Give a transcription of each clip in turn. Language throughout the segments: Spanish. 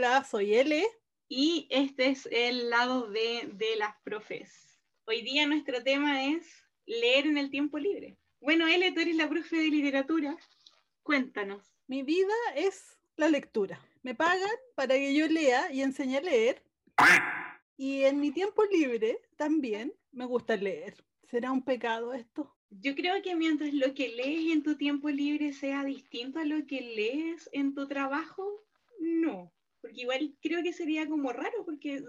Hola, soy Ele. Y este es el lado de, de las profes. Hoy día nuestro tema es leer en el tiempo libre. Bueno, Ele, tú eres la profe de literatura. Cuéntanos. Mi vida es la lectura. Me pagan para que yo lea y enseñe a leer. Y en mi tiempo libre también me gusta leer. ¿Será un pecado esto? Yo creo que mientras lo que lees en tu tiempo libre sea distinto a lo que lees en tu trabajo, no. Porque igual creo que sería como raro, porque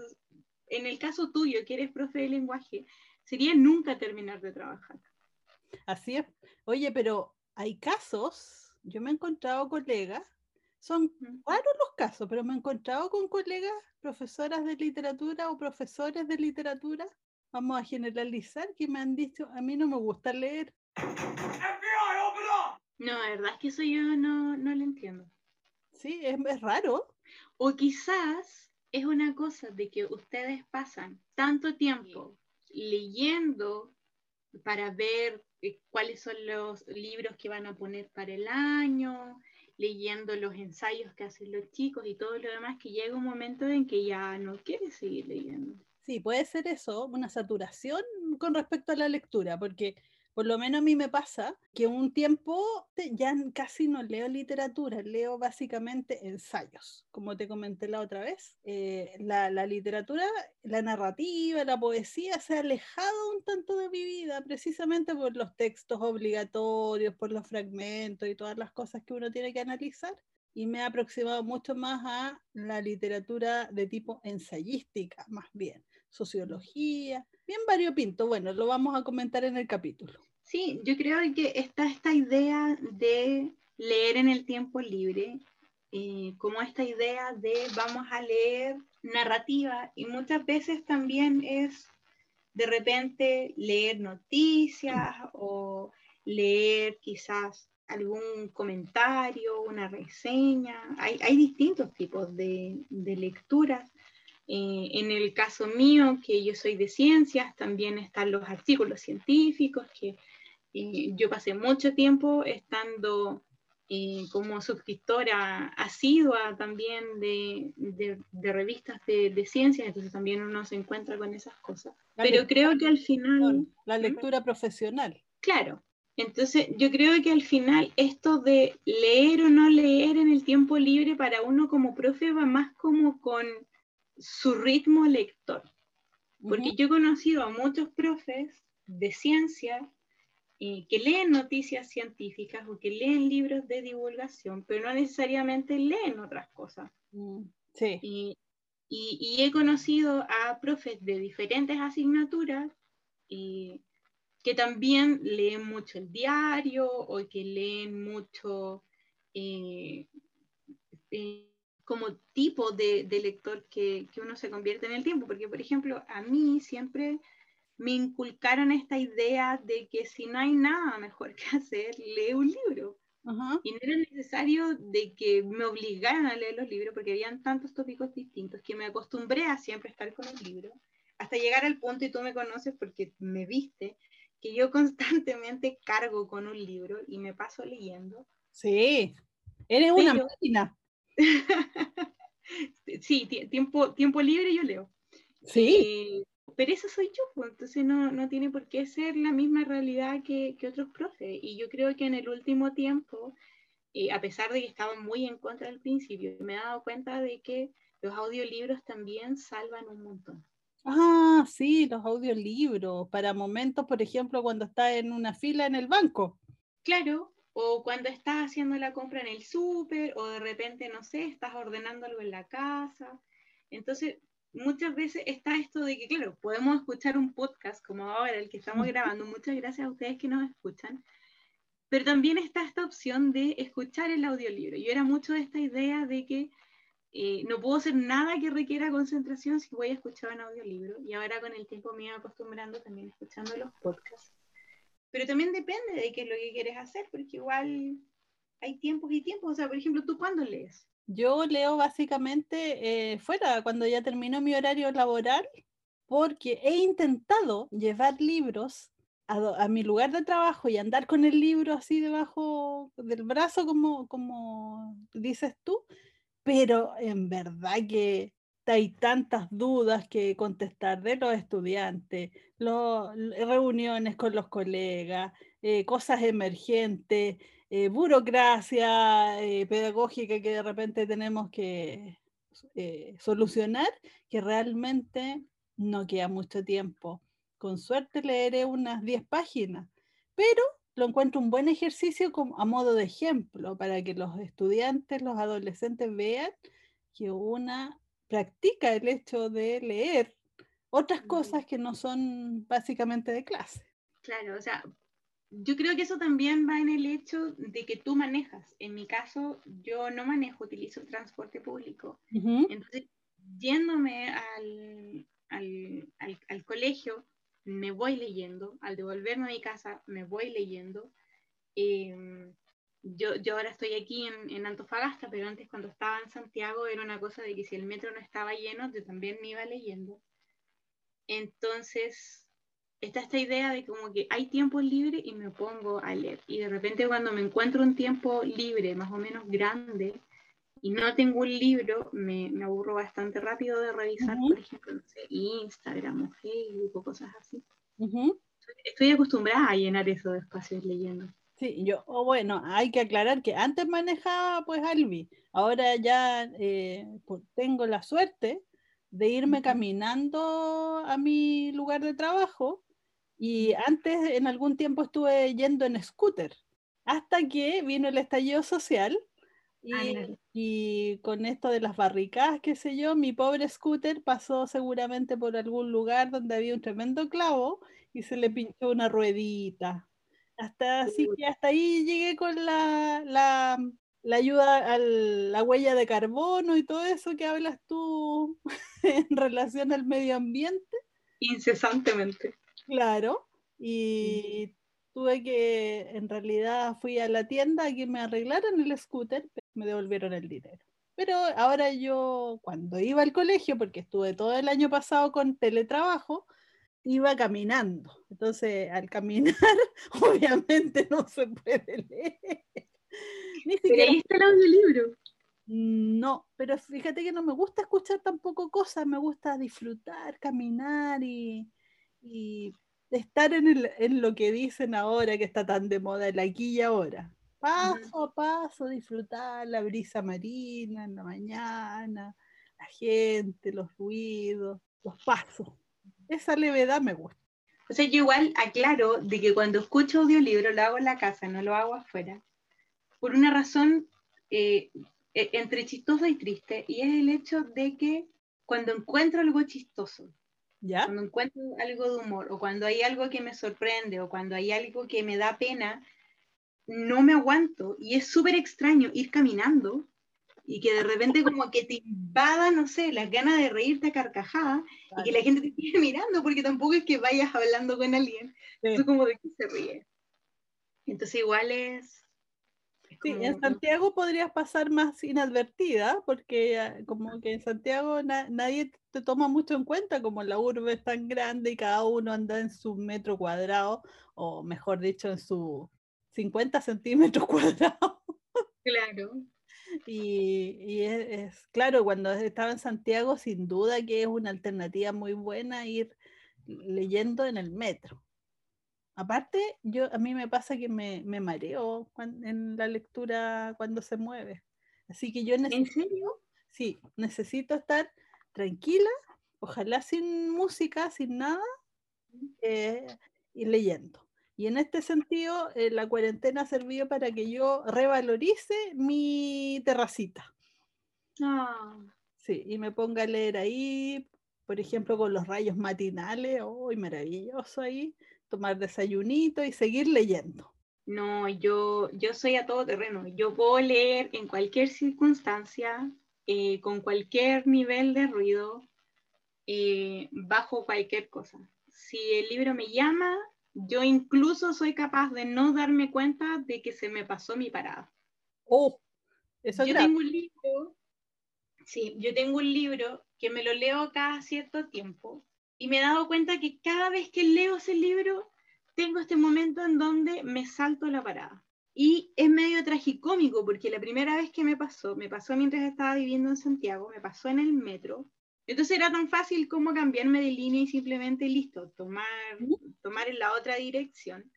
en el caso tuyo, que eres profe de lenguaje, sería nunca terminar de trabajar. Así es. Oye, pero hay casos, yo me he encontrado colegas, son raros los casos, pero me he encontrado con colegas, profesoras de literatura o profesores de literatura, vamos a generalizar, que me han dicho, a mí no me gusta leer. No, la verdad es que eso yo no, no lo entiendo. Sí, es, es raro. O quizás es una cosa de que ustedes pasan tanto tiempo leyendo para ver eh, cuáles son los libros que van a poner para el año, leyendo los ensayos que hacen los chicos y todo lo demás, que llega un momento en que ya no quieres seguir leyendo. Sí, puede ser eso, una saturación con respecto a la lectura, porque por lo menos a mí me pasa que un tiempo ya casi no leo literatura, leo básicamente ensayos, como te comenté la otra vez. Eh, la, la, literatura, la narrativa, la poesía se ha alejado un tanto de mi vida precisamente por los textos obligatorios, por los fragmentos y todas las cosas que uno tiene que analizar. Y me ha aproximado mucho más a la literatura de tipo ensayística, más bien, sociología, bien variopinto. Bueno, lo vamos a comentar en el capítulo. Sí, yo creo que está esta idea de leer en el tiempo libre, eh, como esta idea de vamos a leer narrativa y muchas veces también es de repente leer noticias o leer quizás algún comentario, una reseña. Hay, hay distintos tipos de, de lecturas eh, en el caso mío, que yo soy de ciencias, también están los artículos científicos, que eh, yo pasé mucho tiempo estando eh, como suscriptora asidua también de, de, revistas de, de, ciencias, entonces también uno se encuentra con esas cosas. Pero creo que al final... La lectura profesional. Claro. Entonces yo creo que al final esto de leer o no leer en el tiempo libre para uno como profe va más como con su ritmo lector. Porque yo he conocido a muchos profes de ciencia eh, que leen noticias científicas o que leen libros de divulgación, pero no necesariamente leen otras cosas. Mm, sí. Y, y, he conocido a profes de diferentes asignaturas eh, que también leen mucho el diario o que leen mucho eh, como tipo de, de lector que, que, uno se convierte en el tiempo, porque por ejemplo a mí siempre me inculcaron esta idea de que si no hay nada mejor que hacer, lee un libro. Y no era necesario de que me obligaran a leer los libros, porque habían tantos tópicos distintos que me acostumbré a siempre estar con el libro, hasta llegar al punto, y tú me conoces porque me viste, que yo constantemente cargo con un libro y me paso leyendo. Sí, eres una máquina. sí, tiempo, tiempo libre yo leo. Sí. Eh, pero eso soy yo, pues, entonces no, no, tiene por qué ser la misma realidad que, que otros profes. Y yo creo que en el último tiempo, eh, a pesar de que estaba muy en contra al principio, me he dado cuenta de que los audiolibros también salvan un montón. Ah, sí, los audiolibros, para momentos, por ejemplo, cuando estás en una fila en el banco. Claro, o cuando estás haciendo la compra en el súper, o de repente, no sé, estás ordenando algo en la casa. Entonces, muchas veces está esto de que, claro, podemos escuchar un podcast como ahora, el que estamos grabando. Muchas gracias a ustedes que nos escuchan. Pero también está esta opción de escuchar el audiolibro. Yo era mucho de esta idea de que eh, no puedo hacer nada que requiera concentración si voy a escuchar un audiolibro. Y ahora con el tiempo me iba acostumbrando también escuchando los podcasts. Pero también depende de qué es lo que quieres hacer, porque igual hay tiempos y tiempos. O sea, por ejemplo, ¿tú cuándo lees? Yo leo básicamente eh, fuera, cuando ya termino mi horario laboral, porque he intentado llevar libros a, a, mi lugar de trabajo y andar con el libro así debajo del brazo, como, como dices tú, pero en verdad que hay tantas dudas que contestar de los estudiantes, reuniones con los colegas, eh, cosas emergentes, eh, burocracia eh, pedagógica que de repente tenemos que solucionar, que realmente no queda mucho tiempo. Con suerte leeré unas 10 páginas, pero lo encuentro un buen ejercicio como, a modo de ejemplo para que los estudiantes, los adolescentes vean que una practica el hecho de leer otras cosas que no son básicamente de clase. Claro, o sea, yo creo que eso también va en el hecho de que tú manejas. En mi caso, yo no manejo, utilizo transporte público. Entonces, yéndome al, al, colegio, me voy leyendo, al devolverme a mi casa, me voy leyendo. Em, yo, yo, ahora estoy aquí en, en, Antofagasta, pero antes cuando estaba en Santiago era una cosa de que si el metro no estaba lleno, yo también me iba leyendo. Entonces, está esta idea de como que hay tiempo libre y me pongo a leer. Y de repente cuando me encuentro un tiempo libre, más o menos grande, y no tengo un libro, me, me aburro bastante rápido de revisar, por ejemplo, no sé, Instagram o Facebook o cosas así. Estoy acostumbrada a llenar esos espacios leyendo. Sí, yo, o bueno, hay que aclarar que antes manejaba pues Albi, ahora ya eh, pues, tengo la suerte de irme caminando a mi lugar de trabajo y antes en algún tiempo estuve yendo en scooter, hasta que vino el estallido social Ah, y, con esto de las barricadas, qué sé yo, mi pobre scooter pasó seguramente por algún lugar donde había un tremendo clavo y se le pinchó una ruedita. Hasta así que hasta ahí llegué con la, la, la ayuda a la huella de carbono y todo eso que hablas tú en relación al medio ambiente. Incesantemente. Claro. Y tuve que, en realidad fui a la tienda a que me arreglaran el scooter, me devolvieron el dinero. Pero ahora yo, cuando iba al colegio, porque estuve todo el año pasado con teletrabajo, iba caminando. Entonces, al caminar, obviamente no se puede leer. Ni siquiera... ¿Leíste el audiolibro? No, pero fíjate que no me gusta escuchar tampoco cosas, me gusta disfrutar, caminar y, y estar en, el, en, lo que dicen ahora que está tan de moda, el aquí y ahora paso a paso, disfrutar la brisa marina en la mañana, la gente, los ruidos, los pasos. Esa levedad me gusta. O sea, yo igual aclaro de que cuando escucho audiolibro lo hago en la casa, no lo hago afuera, por una razón eh, e, entre chistosa y triste, y es el hecho de que cuando encuentro algo chistoso, ¿Ya? cuando encuentro algo de humor, o cuando hay algo que me sorprende, o cuando hay algo que me da pena, no me aguanto y es súper extraño ir caminando y que de repente como que te invada, no sé, las ganas de reírte a carcajada y que la gente te esté mirando porque tampoco es que vayas hablando con alguien, es como de que se ríe. Entonces igual es... Sí, en Santiago podrías pasar más inadvertida porque ah, como que en Santiago nadie te toma mucho en cuenta como la urbe es tan grande y cada uno anda en su metro cuadrado o mejor dicho en su 50 centímetros cuadrados. Y, es, claro, cuando estaba en Santiago, sin duda que es una alternativa muy buena ir leyendo en el metro. Aparte, yo a mí me pasa que me, me mareo en la lectura cuando se mueve. Así que yo necesito, sí, necesito estar tranquila, ojalá sin música, sin nada, eh, y leyendo. Y en este sentido, eh, la cuarentena ha servido para que yo revalorice mi terracita. Ah. Sí, y me ponga a leer ahí, por ejemplo, con los rayos matinales, ¡uy, maravilloso ahí! Tomar desayunito y seguir leyendo. No, yo, yo soy a todo terreno. Yo puedo leer en cualquier circunstancia, eh, con cualquier nivel de ruido, eh, bajo cualquier cosa. Si el libro me llama, yo incluso soy capaz de no darme cuenta de que se me pasó mi parada. Oh, eso yo tengo un libro, sí, yo tengo un libro que me lo leo cada cierto tiempo y me he dado cuenta que cada vez que leo ese libro tengo este momento en donde me salto la parada. Y es medio tragicómico porque la primera vez que me pasó, me pasó mientras estaba viviendo en Santiago, me pasó en el metro. Entonces era tan fácil como cambiarme de línea y simplemente listo, tomar, tomar en la otra dirección.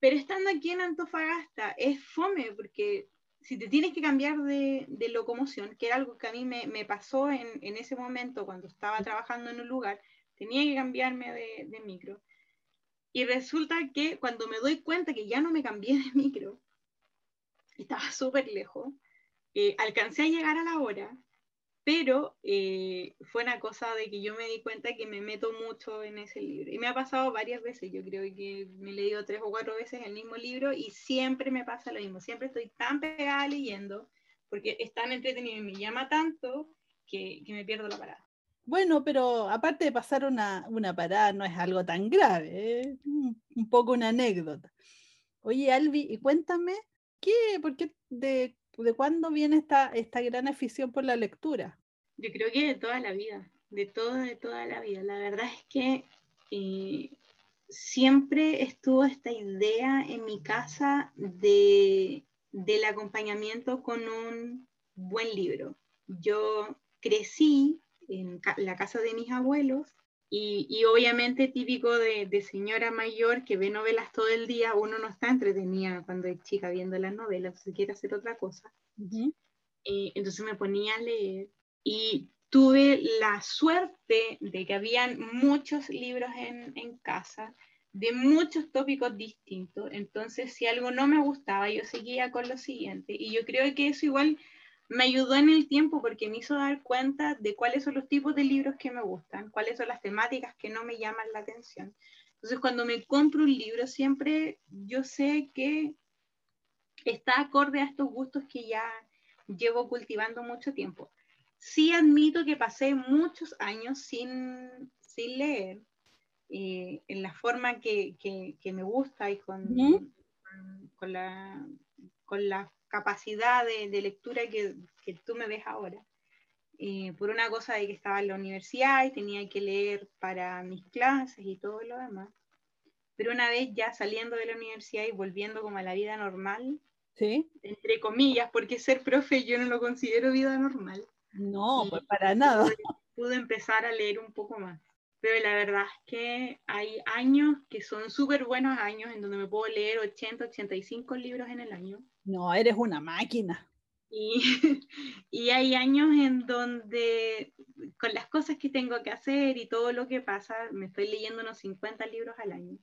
Pero estando aquí en Antofagasta es fome porque si te tienes que cambiar de, de locomoción, que era algo que a mí me, me pasó en, en, ese momento cuando estaba trabajando en un lugar, tenía que cambiarme de, de micro. Y resulta que cuando me doy cuenta que ya no me cambié de micro, estaba súper lejos, eh, alcancé a llegar a la hora, pero eh, fue una cosa de que yo me di cuenta que me meto mucho en ese libro. Y me ha pasado varias veces, yo creo que me he leído tres o cuatro veces el mismo libro y siempre me pasa lo mismo, siempre estoy tan pegada leyendo porque es tan entretenido y me llama tanto que, que me pierdo la parada. Bueno, pero aparte de pasar una, una parada, no es algo tan grave, ¿eh? un poco una anécdota. Oye, Albi, y cuéntame, ¿qué, por qué, de, de cuándo viene esta, esta gran afición por la lectura? Yo creo que de toda la vida, de toda, de toda la vida. La verdad es que eh, siempre estuvo esta idea en mi casa de, del acompañamiento con un buen libro. Yo crecí en la casa de mis abuelos y, y obviamente típico de, de, señora mayor que ve novelas todo el día, uno no está entretenida cuando es chica viendo las novelas, se quiere hacer otra cosa. Uh -huh. eh, entonces me ponía a leer y tuve la suerte de que habían muchos libros en, en casa de muchos tópicos distintos, entonces si algo no me gustaba, yo seguía con lo siguiente y yo creo que eso igual me ayudó en el tiempo porque me hizo dar cuenta de cuáles son los tipos de libros que me gustan, cuáles son las temáticas que no me llaman la atención. Entonces, cuando me compro un libro, siempre yo sé que está acorde a estos gustos que ya llevo cultivando mucho tiempo. Sí admito que pasé muchos años sin, sin leer eh, en la forma que, que, que, me gusta y con, ¿Mm? con, con, la, con la capacidad de, de lectura que, que, tú me ves ahora. Eh, por una cosa de que estaba en la universidad y tenía que leer para mis clases y todo lo demás. Pero una vez ya saliendo de la universidad y volviendo como a la vida normal, ¿Sí? entre comillas, porque ser profe yo no lo considero vida normal. No, pues para nada. Pude, empezar a leer un poco más pero la verdad es que hay años que son súper buenos años en donde me puedo leer 80, 85 libros en el año. No, eres una máquina. Y, y, hay años en donde con las cosas que tengo que hacer y todo lo que pasa, me estoy leyendo unos 50 libros al año.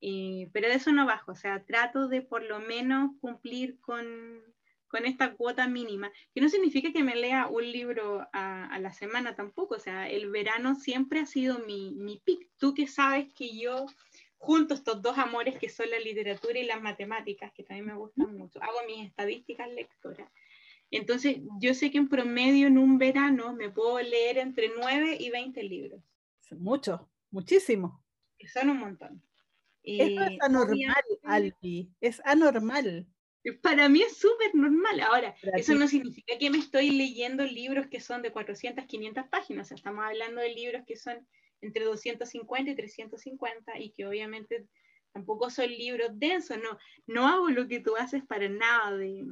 Eh, pero de eso no bajo, o sea, trato de por lo menos cumplir con, con esta cuota mínima, que no significa que me lea un libro a, a, la semana tampoco, o sea, el verano siempre ha sido mi, mi pick. Tú que sabes que yo junto estos dos amores que son la literatura y las matemáticas, que también me gustan mucho, hago mis estadísticas lectoras. Entonces, yo sé que en promedio en un verano me puedo leer entre 9 y 20 libros. Mucho, muchísimo. Que son un montón. Eso eh, es anormal, Albi, es anormal. Para mí es súper normal. Ahora, eso no significa que me estoy leyendo libros que son de 400, 500 páginas. O sea, estamos hablando de libros que son entre 250 y 350 y que obviamente tampoco son libros densos. No, no hago lo que tú haces para nada de,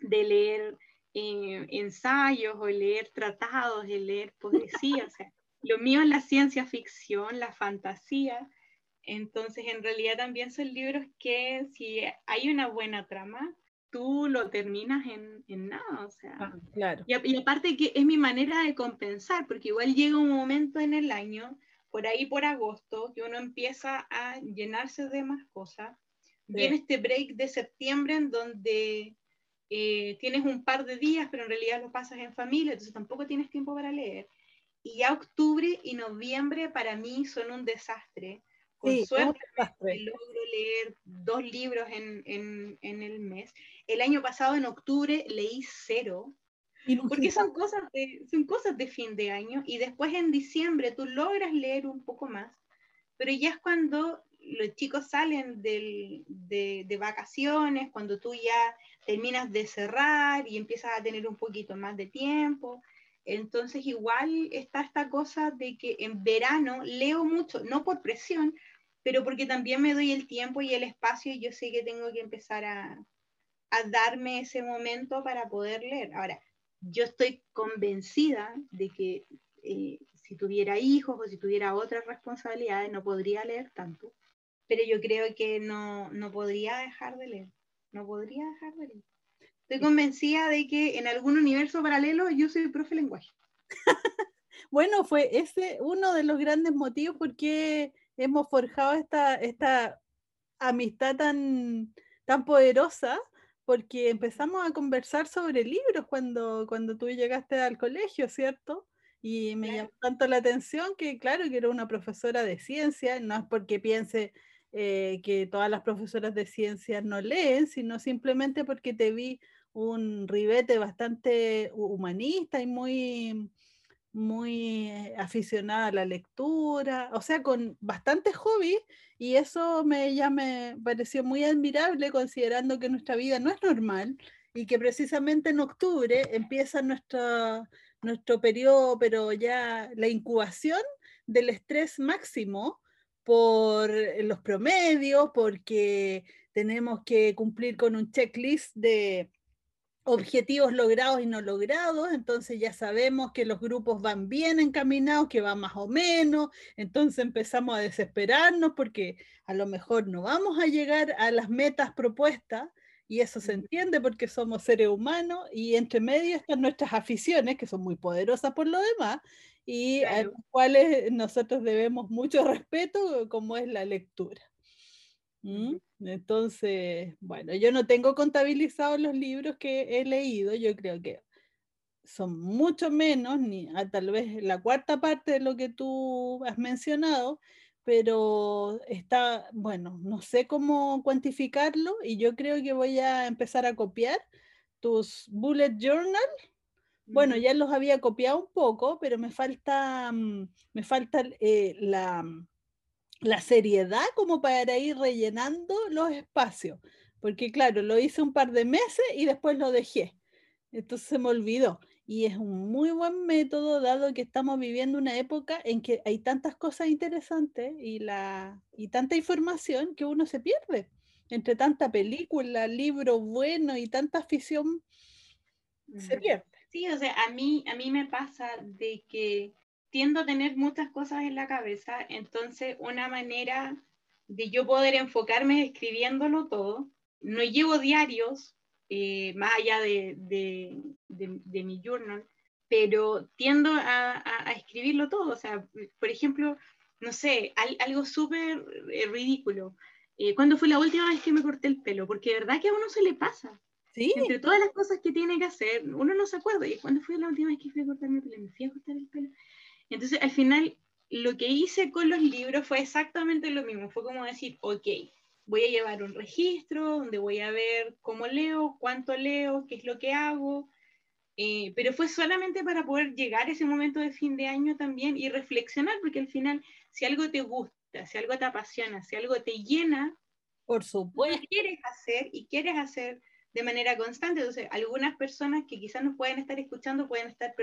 de leer eh, ensayos o leer tratados, de leer poesía. o sea, lo mío es la ciencia ficción, la fantasía. Entonces, en realidad también son libros que si hay una buena trama, tú lo terminas en, en nada, o sea. Ah, claro. Y, y, aparte que es mi manera de compensar, porque igual llega un momento en el año, por ahí por agosto, que uno empieza a llenarse de más cosas. Sí. Viene este break de septiembre en donde eh, tienes un par de días, pero en realidad lo pasas en familia, entonces tampoco tienes tiempo para leer. Y ya octubre y noviembre para mí son un desastre con sí, suerte logro leer dos libros en, en, en, el mes. El año pasado, en octubre, leí cero. Porque son cosas, de, son cosas de fin de año y después en diciembre tú logras leer un poco más, pero ya es cuando los chicos salen del, de, de, vacaciones, cuando tú ya terminas de cerrar y empiezas a tener un poquito más de tiempo. Entonces igual está esta cosa de que en verano leo mucho, no por presión, pero porque también me doy el tiempo y el espacio y yo sé que tengo que empezar a, a darme ese momento para poder leer. Ahora, yo estoy convencida de que eh, si tuviera hijos o si tuviera otras responsabilidades no podría leer tanto, pero yo creo que no, no podría dejar de leer, no podría dejar de leer. Estoy convencida de que en algún universo paralelo yo soy profe de lenguaje. bueno, fue ese uno de los grandes motivos por qué hemos forjado esta, esta amistad tan, tan poderosa, porque empezamos a conversar sobre libros cuando, cuando tú llegaste al colegio, ¿cierto? Y me llamó tanto la atención que, claro, que era una profesora de ciencia, no es porque piense eh, que todas las profesoras de ciencia no leen, sino simplemente porque te vi un ribete bastante humanista y muy, muy eh, aficionada a la lectura, o sea, con bastantes hobbies, y eso me, ya me pareció muy admirable considerando que nuestra vida no es normal y que precisamente en octubre empieza nuestra, nuestro periodo, pero ya la incubación del estrés máximo por los promedios, porque tenemos que cumplir con un checklist de objetivos logrados y no logrados, entonces ya sabemos que los grupos van bien encaminados, que van más o menos, entonces empezamos a desesperarnos porque a lo mejor no vamos a llegar a las metas propuestas y eso se entiende porque somos seres humanos y entre medio están nuestras aficiones que son muy poderosas por lo demás y a las cuales nosotros debemos mucho respeto como es la lectura. ¿Mm? Entonces, bueno, yo no tengo contabilizados los libros que he leído, yo creo que son mucho menos, ni a tal vez la cuarta parte de lo que tú has mencionado, pero está, bueno, no sé cómo cuantificarlo y yo creo que voy a empezar a copiar tus bullet journal. Bueno, ya los había copiado un poco, pero me falta, mm, me falta eh, la, la seriedad como para ir rellenando los espacios, porque claro, lo hice un par de meses y después lo dejé. Entonces se me olvidó. Y es un muy buen método, dado que estamos viviendo una época en que hay tantas cosas interesantes y, la, y tanta información que uno se pierde. Entre tanta película, libro bueno y tanta afición, se pierde. Sí, o sea, a mí, a mí me pasa de que tiendo a tener muchas cosas en la cabeza, entonces una manera de yo poder enfocarme escribiéndolo todo, no llevo diarios, eh, más allá de, de, de, mi journal, pero tiendo a, a, escribirlo todo. O sea, por ejemplo, no sé, algo súper eh, ridículo. Eh, ¿Cuándo fue la última vez que me corté el pelo? Porque de verdad que a uno se le pasa. ¿Sí? Entre todas las cosas que tiene que hacer, uno no se acuerda. ¿Y cuándo fue la última vez que fui a cortarme el pelo? Me fui a cortar el pelo. Entonces, al final, lo que hice con los libros fue exactamente lo mismo. Fue como decir, ok, voy a llevar un registro donde voy a ver cómo leo, cuánto leo, qué es lo que hago. Eh, pero fue solamente para poder llegar a ese momento de fin de año también y reflexionar, porque al final, si algo te gusta, si algo te apasiona, si algo te llena, por supuesto, quieres hacer y quieres hacer de manera constante. Entonces, algunas personas que quizás nos pueden estar escuchando pueden estar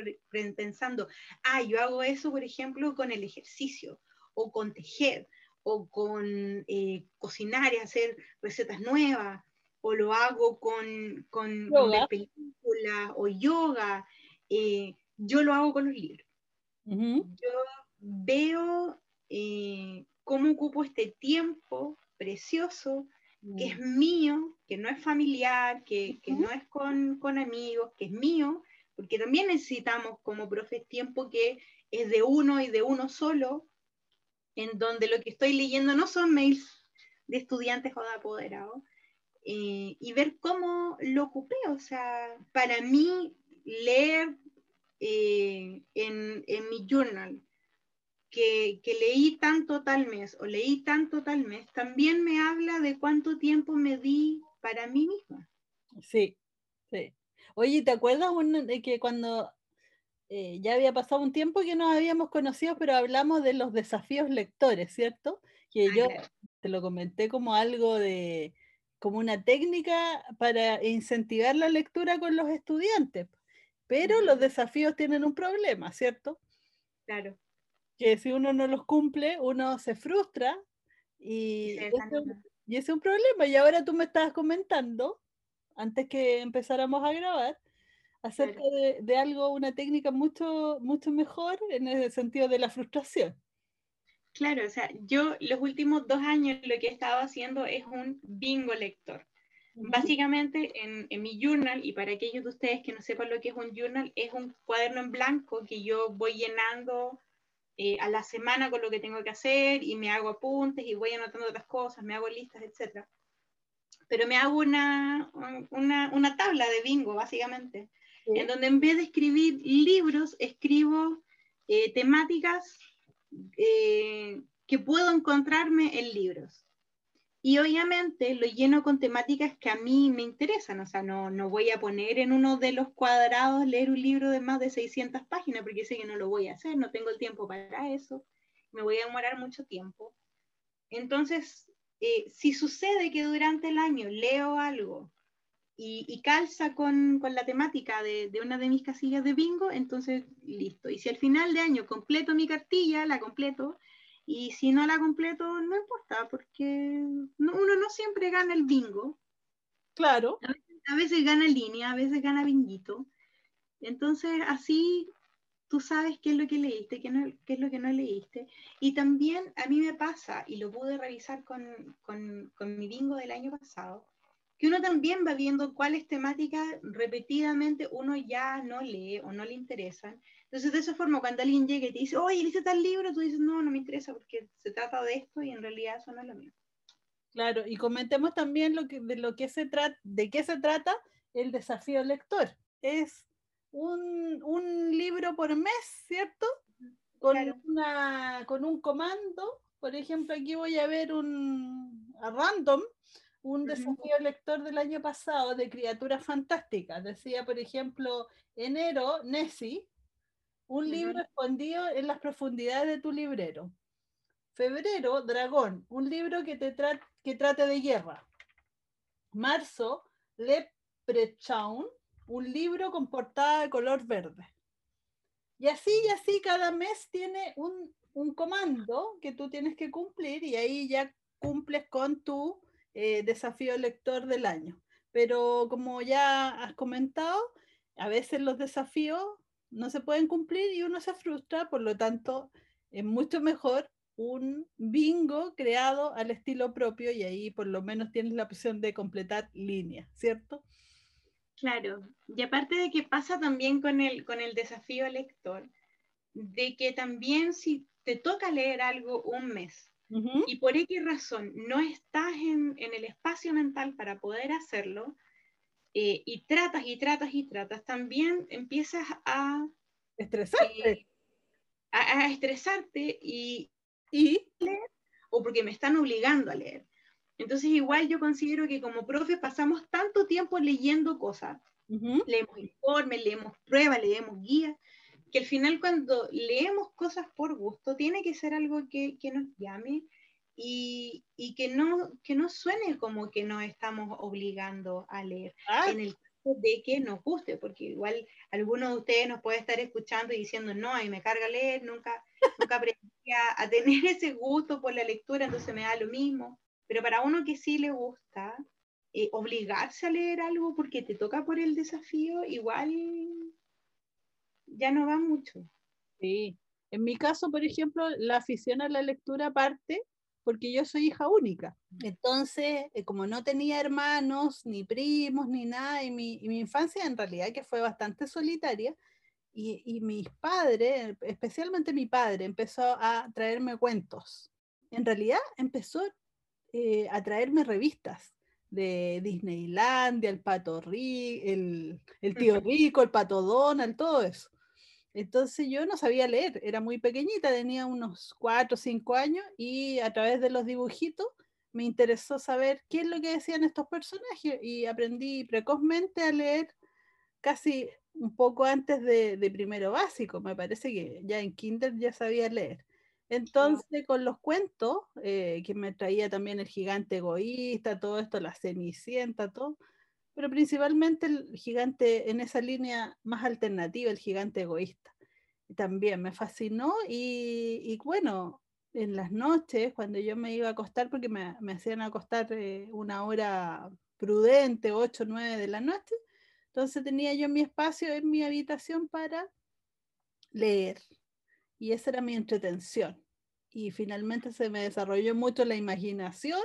pensando, ah, yo hago eso, por ejemplo, con el ejercicio o con tejer o con eh, cocinar y hacer recetas nuevas o lo hago con, con, películas o yoga. Eh, yo lo hago con los libros. Yo veo eh, cómo ocupo este tiempo precioso que es mío, que no es familiar, que, que no es con, con, amigos, que es mío, porque también necesitamos como profes tiempo que es de uno y de uno solo, en donde lo que estoy leyendo no son mails de estudiantes o de apoderados, eh, y ver cómo lo ocupé. O sea, para mí, leer eh, en, en mi journal que, leí tanto tal mes o leí tanto tal mes, también me habla de cuánto tiempo me di para mí misma. Sí, sí. Oye, ¿te acuerdas de que cuando eh, ya había pasado un tiempo que nos habíamos conocido, pero hablamos de los desafíos lectores, ¿cierto? Que ah, yo te lo comenté como algo de, como una técnica para incentivar la lectura con los estudiantes. Pero los desafíos tienen un problema, ¿cierto? Claro que si uno no los cumple, uno se frustra Y, Y se ese, desaniman. y ese es un problema. Y ahora tú me estabas comentando, antes que empezáramos a grabar, acerca de, de algo, una técnica mucho, mucho mejor en el sentido de la frustración. Claro, o sea, yo los últimos dos años lo que he estado haciendo es un bingo lector. Básicamente en, en mi journal, y para aquellos de ustedes que no sepan lo que es un journal, es un cuaderno en blanco que yo voy llenando eh, a la semana con lo que tengo que hacer y me hago apuntes y voy anotando otras cosas, me hago listas, etc. Pero me hago una, una, una tabla de bingo, básicamente, Sí. en donde en vez de escribir libros, escribo eh, temáticas eh, que puedo encontrarme en libros. Y obviamente lo lleno con temáticas que a mí me interesan, o sea, no, no voy a poner en uno de los cuadrados leer un libro de más de 600 páginas, porque sé que no lo voy a hacer, no tengo el tiempo para eso, me voy a demorar mucho tiempo. Entonces, eh, si sucede que durante el año leo algo y, y calza con, con, la temática de, de, una de mis casillas de bingo, entonces listo. Y si al final de año completo mi cartilla, la completo, y si no la completo, no importa, porque no, uno no siempre gana el bingo. Claro. A veces, a veces gana línea, a veces gana binguito. Entonces, así tú sabes qué es lo que leíste, qué, no, qué es lo que no leíste. Y también a mí me pasa, y lo pude revisar con, con, con mi bingo del año pasado, que uno también va viendo cuáles temáticas repetidamente uno ya no lee o no le interesan. Entonces, de esa forma, cuando alguien llega y te dice, oye, ¿leíste tal libro? Tú dices, no, no me interesa porque se trata de esto y en realidad eso no es lo mío. Claro, y comentemos también lo que, de, lo que se trata, de qué se trata el desafío lector. Es un, un libro por mes, ¿cierto? Con, Claro. una, con un comando. Por ejemplo, aquí voy a ver un a random, un desafío lector del año pasado de criaturas fantásticas. Decía, por ejemplo, enero, Nessie, un libro escondido en las profundidades de tu librero. Febrero, Dragón, un libro que, te tra- que trate de guerra. Marzo, Leprechaun, un libro con portada de color verde. Y así y así cada mes tiene un, un comando que tú tienes que cumplir y ahí ya cumples con tu eh, desafío lector del año. Pero como ya has comentado, a veces los desafíos no se pueden cumplir y uno se frustra, por lo tanto es mucho mejor un bingo creado al estilo propio y ahí por lo menos tienes la opción de completar líneas, ¿cierto? Claro, y aparte de que pasa también con el, con el desafío lector, de que también si te toca leer algo un mes Ujú. y por X razón no estás en, en el espacio mental para poder hacerlo, eh, y tratas y tratas y tratas, también empiezas a, Estresarte. eh, a, a estresarte y, Y o porque me están obligando a leer. Entonces igual yo considero que como profe pasamos tanto tiempo leyendo cosas, ujú, leemos informes, leemos pruebas, leemos guías, que al final cuando leemos cosas por gusto, tiene que ser algo que, que nos llame y, y que, no, que no suene como que nos estamos obligando a leer, ah, en el caso de que nos guste, porque igual algunos de ustedes nos puede estar escuchando y diciendo, no, a mí me carga leer, nunca, nunca aprendí a, a tener ese gusto por la lectura, entonces me da lo mismo. Pero para uno que sí le gusta, eh, obligarse a leer algo porque te toca por el desafío, igual ya no va mucho. sí. En mi caso, por ejemplo, la afición a la lectura parte porque yo soy hija única. Entonces, eh, como no tenía hermanos, ni primos, ni nada, y mi, y mi infancia en realidad que fue bastante solitaria, y, y mis padres, especialmente mi padre, empezó a traerme cuentos. En realidad empezó eh, a traerme revistas de Disneylandia, el Pato Ri- el, el Tío Rico, el Pato Donald, todo eso. Entonces yo no sabía leer, era muy pequeñita, tenía unos 4 o 5 años y a través de los dibujitos me interesó saber qué es lo que decían estos personajes y aprendí precozmente a leer casi un poco antes de, de primero básico, me parece que ya en kinder ya sabía leer. Entonces, con los cuentos, eh, que me traía también el gigante egoísta, todo esto, la cenicienta, todo, pero principalmente el gigante en esa línea más alternativa, el gigante egoísta. También me fascinó y, y bueno, en las noches, cuando yo me iba a acostar, porque me, me hacían acostar eh, una hora prudente, 8 o 9 de la noche, entonces tenía yo mi espacio en mi habitación para leer. Y esa era mi entretención. Y finalmente se me desarrolló mucho la imaginación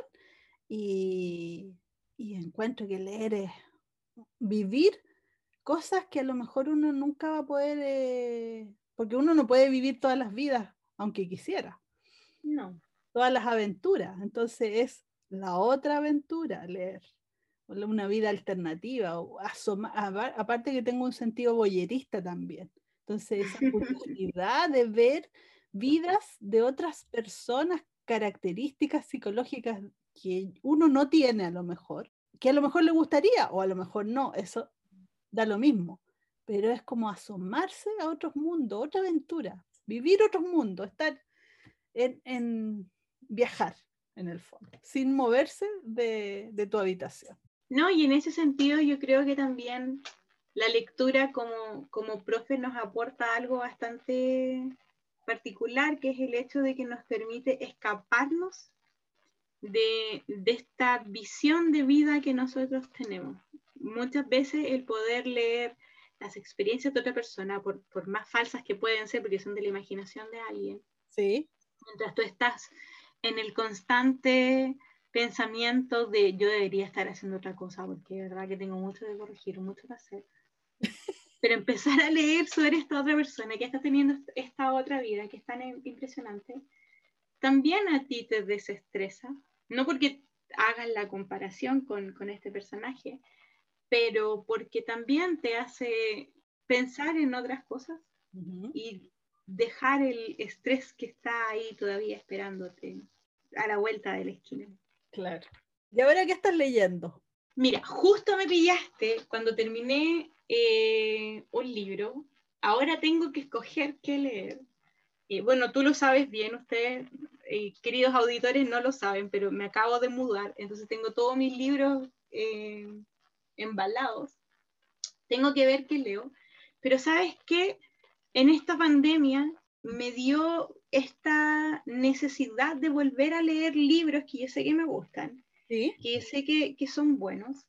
y, y encuentro que leer es vivir cosas que a lo mejor uno nunca va a poder, eh, porque uno no puede vivir todas las vidas, aunque quisiera. No. Todas las aventuras. Entonces es la otra aventura leer. Una vida alternativa. O aparte que tengo un sentido boyerista también. Entonces esa curiosidad de ver vidas de otras personas, características psicológicas que uno no tiene a lo mejor, que a lo mejor le gustaría o a lo mejor no, eso da lo mismo, pero es como asomarse a otros mundos, otra aventura, vivir otros mundos, estar en, viajar en el fondo, sin moverse de, de tu habitación. No, y en ese sentido yo creo que también la lectura como, como profe nos aporta algo bastante particular, que es el hecho de que nos permite escaparnos de, de, esta visión de vida que nosotros tenemos. Muchas veces el poder leer las experiencias de otra persona, por, por más falsas que pueden ser, porque son de la imaginación de alguien, sí. mientras tú estás en el constante pensamiento de yo debería estar haciendo otra cosa, porque es verdad que tengo mucho de corregir, mucho que hacer. Pero empezar a leer sobre esta otra persona que está teniendo esta otra vida que es tan impresionante, también a ti te desestresa, no porque hagas la comparación con, con este personaje, pero porque también te hace pensar en otras cosas y dejar el estrés que está ahí todavía esperándote a la vuelta de la esquina. Claro. ¿Y ahora qué estás leyendo? Mira, justo me pillaste cuando terminé eh, un libro. Ahora tengo que escoger qué leer. Y bueno, tú lo sabes bien, ustedes, eh, queridos auditores, no lo saben, pero me acabo de mudar, entonces tengo todos mis libros eh, embalados. Tengo que ver qué leo. Pero sabes qué, en esta pandemia me dio esta necesidad de volver a leer libros que yo sé que me gustan, ¿Sí? que yo sé que, que son buenos,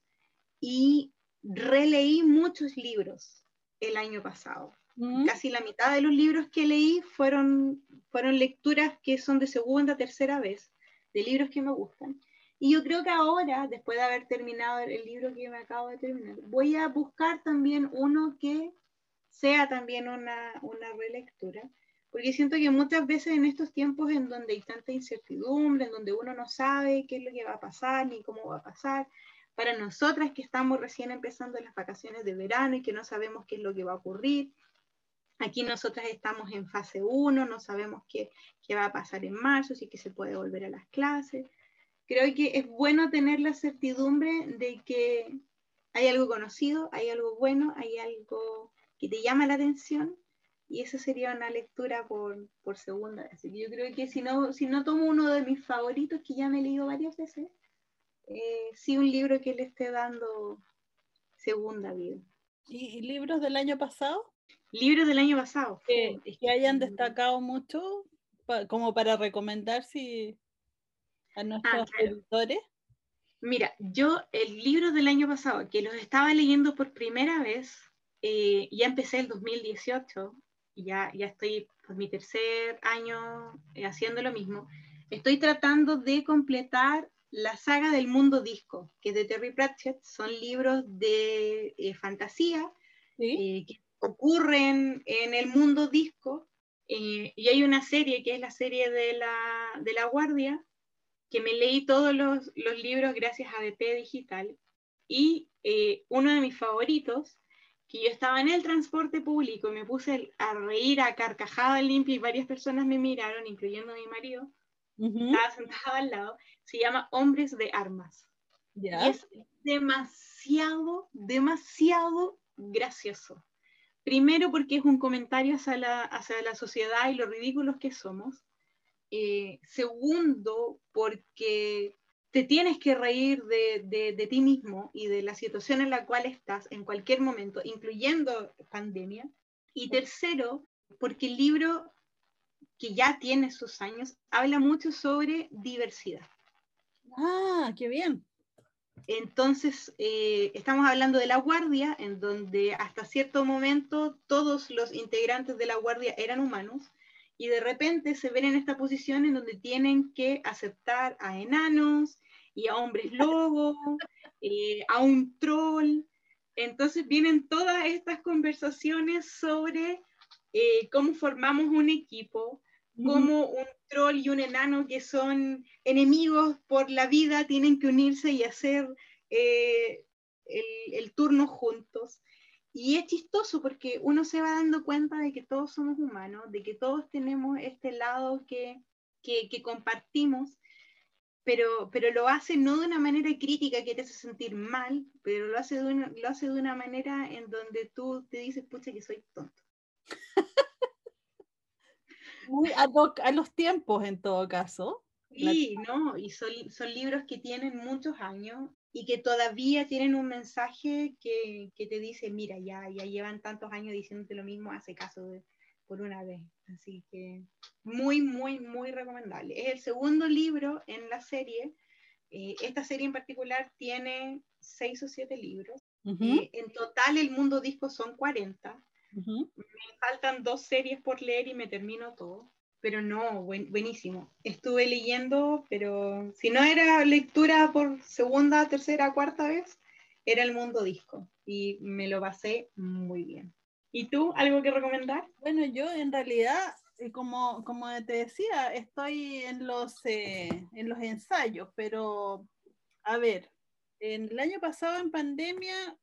y releí muchos libros el año pasado. Mm. Casi la mitad de los libros que leí fueron, fueron lecturas que son de segunda, tercera vez, de libros que me gustan. Y yo creo que ahora, después de haber terminado el libro que me acabo de terminar, voy a buscar también uno que sea también una, una relectura, porque siento que muchas veces en estos tiempos en donde hay tanta incertidumbre, en donde uno no sabe qué es lo que va a pasar ni cómo va a pasar, para nosotras que estamos recién empezando las vacaciones de verano y que no sabemos qué es lo que va a ocurrir. Aquí nosotras estamos en fase 1, no sabemos qué, qué va a pasar en marzo, si que se puede volver a las clases. Creo que es bueno tener la certidumbre de que hay algo conocido, hay algo bueno, hay algo que te llama la atención y esa sería una lectura por, por segunda vez. Yo creo que si no, si no tomo uno de mis favoritos, que ya me he leído varias veces, eh, sí un libro que le esté dando segunda vida. ¿Y, y libros del año pasado? Libros del año pasado. Que, que hayan destacado mucho pa- como para recomendar si a nuestros claro. editores. Mira, yo el libro del año pasado, que los estaba leyendo por primera vez, eh, ya empecé el 2018, y ya, ya estoy por mi tercer año eh, haciendo lo mismo. Estoy tratando de completar la saga del mundo disco, que es de Terry Pratchett. Son libros de eh, fantasía ¿sí? eh, que ocurren en el mundo disco. eh, y hay una serie que es la serie de la, de la Guardia, que me leí todos los, los libros gracias a BP Digital. Y eh, uno de mis favoritos, que yo estaba en el transporte público y me puse a reír a carcajada limpia y varias personas me miraron, incluyendo a mi marido, estaba sentado al lado, se llama Hombres de Armas. Y es demasiado, demasiado gracioso. Primero porque es un comentario hacia la, hacia la sociedad y lo ridículos que somos. Eh, segundo, porque te tienes que reír de, de, de ti mismo y de la situación en la cual estás en cualquier momento, incluyendo pandemia. Y tercero, porque el libro que ya tiene sus años, habla mucho sobre diversidad. Ah, qué bien. Entonces, eh, estamos hablando de la guardia, en donde hasta cierto momento todos los integrantes de la guardia eran humanos, y de repente se ven en esta posición en donde tienen que aceptar a enanos y a hombres lobos, eh, a un troll. Entonces vienen todas estas conversaciones sobre eh, cómo formamos un equipo, cómo un troll y un enano que son enemigos por la vida tienen que unirse y hacer eh, el, turno juntos. Y es chistoso porque uno se va dando cuenta de que todos somos humanos, de que todos tenemos este lado que, que, compartimos, pero, pero lo hace no de una manera crítica que te hace sentir mal, pero lo hace de una, lo hace de una manera en donde tú te dices, pucha, que soy tonto. Muy a los tiempos en todo caso. Sí, no, y son, son, libros que tienen muchos años y que todavía tienen un mensaje que, que, te dice, mira, ya, ya llevan tantos años diciéndote lo mismo, hace caso por una vez. Así que muy, muy, muy recomendable. Es el segundo libro en la serie. Eh, esta serie en particular tiene seis o siete libros. Eh, en total el mundo disco son 40. Me faltan dos series por leer y me termino todo pero no, buenísimo. Estuve leyendo, pero si no era lectura por segunda, tercera, cuarta vez, era el mundo disco y me lo pasé muy bien. ¿Y tú, algo que recomendar? Bueno, yo en realidad, eh, como, como te decía, estoy en los, eh, en los ensayos, pero a ver, en el año pasado en pandemia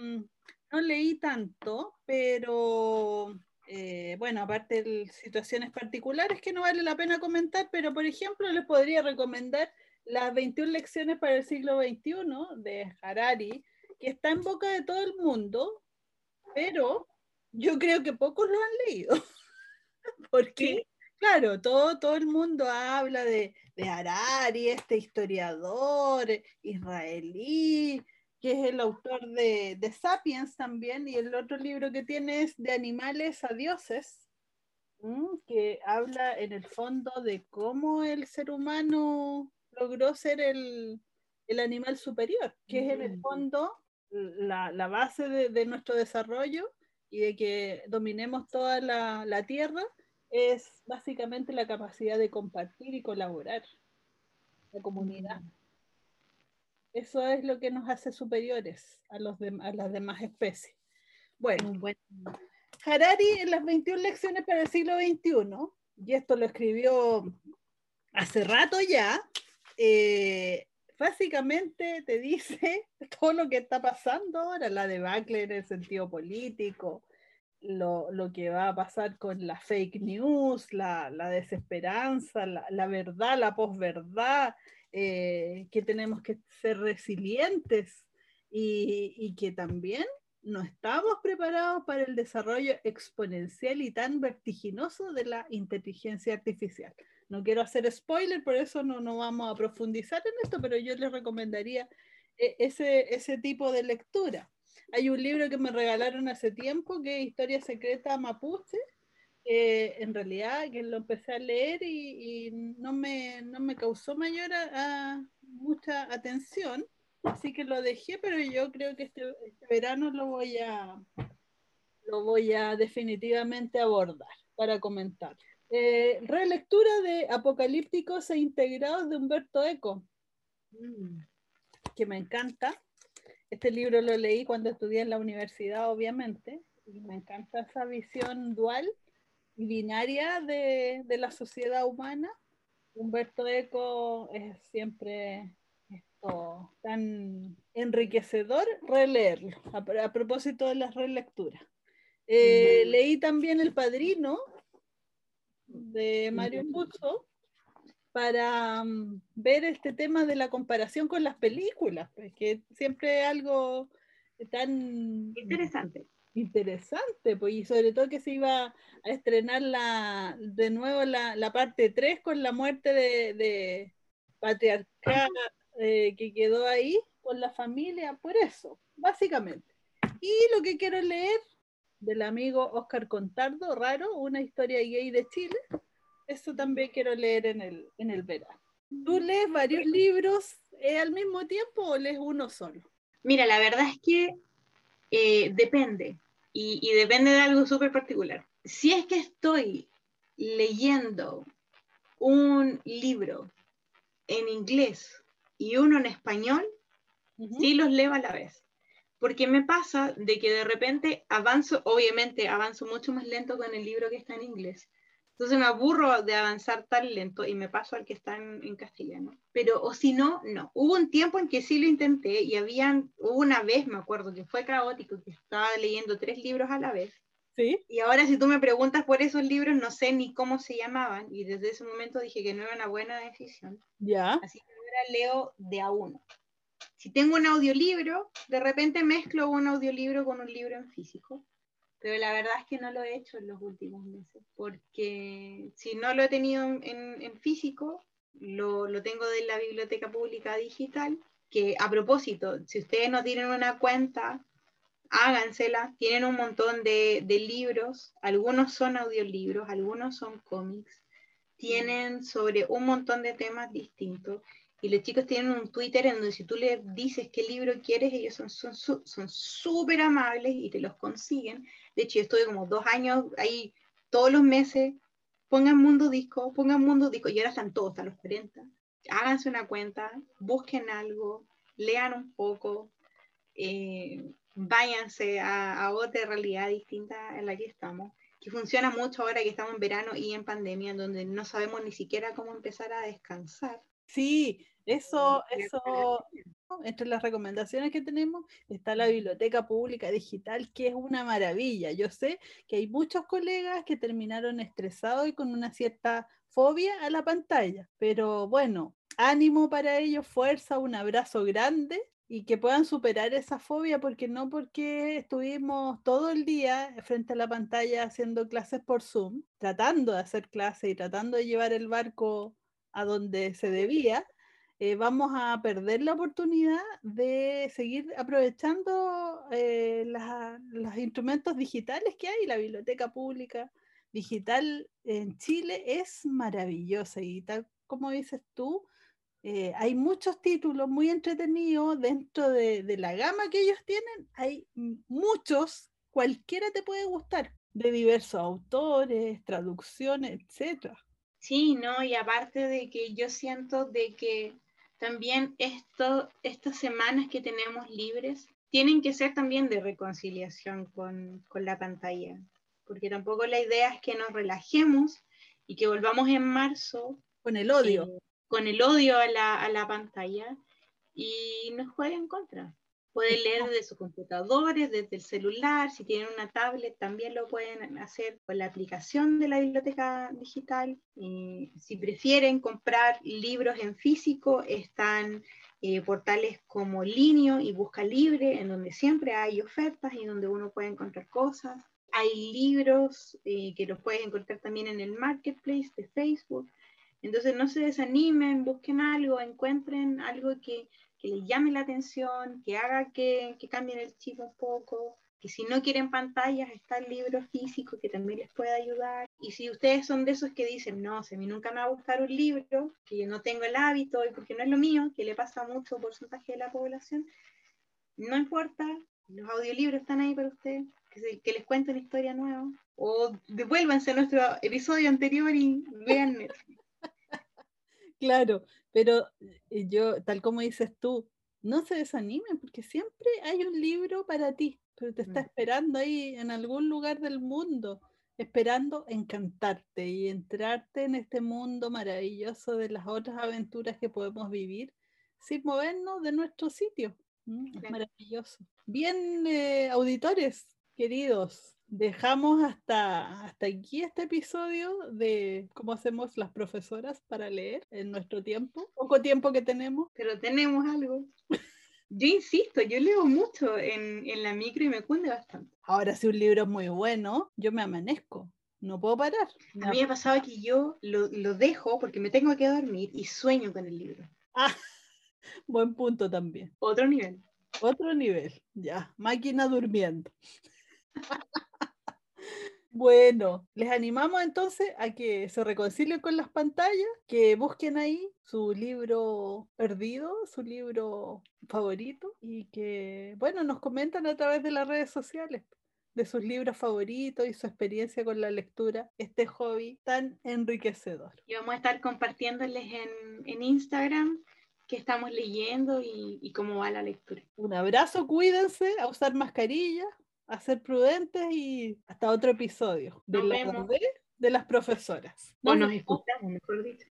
mm, no leí tanto, pero eh, bueno, aparte de situaciones particulares que no vale la pena comentar, pero por ejemplo les podría recomendar las 21 lecciones para el siglo XXI de Harari, que está en boca de todo el mundo, pero yo creo que pocos lo han leído. Porque, claro, todo, todo el mundo habla de, de Harari, este historiador israelí, que es el autor de, de, Sapiens también, y el otro libro que tiene es De animales a dioses, que habla en el fondo de cómo el ser humano logró ser el, el animal superior, que es en el mm. fondo la, la base de, de, nuestro desarrollo y de que dominemos toda la, la tierra, es básicamente la capacidad de compartir y colaborar, la comunidad. Eso es lo que nos hace superiores a, los a las demás especies. Bueno, Harari en las 21 lecciones para el siglo XXI, y esto lo escribió hace rato ya, eh, básicamente te dice todo lo que está pasando ahora, la debacle en el sentido político, lo, lo, que va a pasar con la fake news, la, la desesperanza, la, la, verdad, la posverdad, eh, que tenemos que ser resilientes y, y, que también no estamos preparados para el desarrollo exponencial y tan vertiginoso de la inteligencia artificial. No quiero hacer spoiler, por eso no, no vamos a profundizar en esto, pero yo les recomendaría eh, ese, ese tipo de lectura. Hay un libro que me regalaron hace tiempo que es Historia Secreta Mapuche, en realidad que lo empecé a leer y, no, me, no, me, causó mayor mucha atención, así que lo dejé, pero yo creo que este, este, verano lo voy a lo voy a definitivamente abordar para comentar. Eh, relectura de Apocalípticos e Integrados de Humberto Eco, que me encanta. Este libro lo leí cuando estudié en la universidad, obviamente, y me encanta esa visión dual binaria de, de, la sociedad humana. Humberto Eco es siempre esto, tan enriquecedor releerlo, a, propósito de las relecturas. Eh, leí también El Padrino de Mario Puzo para um, ver este tema de la comparación con las películas, pues, que siempre es algo tan interesante interesante, pues, y sobre todo que se iba a estrenar la, de nuevo la, la parte 3 con la muerte de, de patriarcal eh, que quedó ahí con la familia, por eso, básicamente. Y lo que quiero leer del amigo Oscar Contardo, raro, una historia gay de Chile, Eso también quiero leer en el, en el verano. ¿Tú lees varios libros eh, al mismo tiempo o lees uno solo? Mira, la verdad es que eh, depende y, y depende de algo súper particular. Si es que estoy leyendo un libro en inglés y uno en español, sí los leo a la vez. Porque me pasa de que de repente avanzo, obviamente avanzo mucho más lento con el libro que está en inglés. Entonces me aburro de avanzar tan lento y me paso al que está en, en castellano. Pero, o si no, no. Hubo un tiempo en que sí lo intenté y habían, hubo una vez, me acuerdo, que fue caótico, que estaba leyendo tres libros a la vez. ¿Sí? Y ahora si tú me preguntas por esos libros, no sé ni cómo se llamaban. Y desde ese momento dije que no era una buena decisión. Ya. Así que ahora leo de a uno. Si tengo un audiolibro, de repente mezclo un audiolibro con un libro en físico. Pero la verdad es que no lo he hecho en los últimos meses. Porque si no lo he tenido en, en- físico, lo, lo tengo de la biblioteca pública digital. Que a propósito, si ustedes no tienen una cuenta, hágansela. Tienen un montón de, de libros. Algunos son audiolibros, algunos son cómics. Tienen sobre un montón de temas distintos. Y los chicos tienen un Twitter en donde si tú les dices qué libro quieres, ellos son son su- son súper amables y te los consiguen. De hecho, yo estuve como dos años ahí todos los meses. Pongan Mundo Disco, pongan Mundo Disco. Y ahora están todos, hasta los 40. Háganse una cuenta, busquen algo, lean un poco, eh, váyanse a, a otra realidad distinta en la que estamos, que funciona mucho ahora que estamos en verano y en pandemia, en donde no sabemos ni siquiera cómo empezar a descansar. Sí, eso, eso, entre las recomendaciones que tenemos está la biblioteca pública digital, que es una maravilla. Yo sé que hay muchos colegas que terminaron estresados y con una cierta fobia a la pantalla, pero bueno, ánimo para ellos, fuerza, un abrazo grande y que puedan superar esa fobia, porque no porque estuvimos todo el día frente a la pantalla haciendo clases por Zoom, tratando de hacer clases y tratando de llevar el barco a donde se debía, eh, vamos a perder la oportunidad de seguir aprovechando eh, las- los instrumentos digitales que hay. La biblioteca pública digital en Chile es maravillosa y tal como dices tú, eh, hay muchos títulos muy entretenidos dentro de, de la gama que ellos tienen. Hay muchos, cualquiera te puede gustar, de diversos autores, traducciones, etcétera. Sí, ¿no? Y aparte de que yo siento de que también esto, estas semanas que tenemos libres tienen que ser también de reconciliación con, con la pantalla, porque tampoco la idea es que nos relajemos y que volvamos en marzo Con el odio. eh, con el odio a la, a la pantalla y nos juega en contra. Pueden leer desde sus computadores, desde el celular, si tienen una tablet también lo pueden hacer con la aplicación de la biblioteca digital. Eh, si prefieren comprar libros en físico, están eh, portales como Linio y Busca Libre, en donde siempre hay ofertas y donde uno puede encontrar cosas. Hay libros eh, que los puedes encontrar también en el marketplace de Facebook. Entonces no se desanimen, busquen algo, encuentren algo que, que les llame la atención, que haga que, que cambien el chip un poco, que si no quieren pantallas está el libro físico que también les puede ayudar. Y si ustedes son de esos que dicen, no, si a mí nunca me va a gustar un libro, que yo no tengo el hábito y porque no es lo mío, que le pasa mucho porcentaje de la población, no importa, los audiolibros están ahí para ustedes, que, les cuente una historia nueva. O devuélvanse a nuestro episodio anterior y vean. Claro, pero eh, yo, tal como dices tú, no se desanimen porque siempre hay un libro para ti, pero te está Mm. esperando ahí en algún lugar del mundo, esperando encantarte y entrarte en este mundo maravilloso de las otras aventuras que podemos vivir sin movernos de nuestro sitio. Mm, Es maravilloso. Bien, eh, auditores queridos, dejamos hasta, hasta aquí este episodio de cómo hacemos las profesoras para leer en nuestro tiempo, poco tiempo que tenemos. Pero tenemos algo. Yo insisto, yo leo mucho en, en la micro y me cunde bastante. Ahora, si un libro es muy bueno, yo me amanezco, no puedo parar. Me A mí me ha pasado que yo lo, lo dejo porque me tengo que dormir y sueño con el libro. Ah, buen punto también. Otro nivel. Otro nivel, ya, máquina durmiendo. Bueno, les animamos entonces a que se reconcilien con las pantallas, que busquen ahí su libro perdido, su libro favorito y que, bueno, nos comentan a través de las redes sociales de sus libros favoritos y su experiencia con la lectura, este hobby tan enriquecedor. Y vamos a estar compartiéndoles en, en Instagram qué estamos leyendo y, y, cómo va la lectura. Un abrazo, cuídense, a usar mascarilla, a ser prudentes y hasta otro episodio de, la, de, de las profesoras. O nos escuchamos, mejor dicho.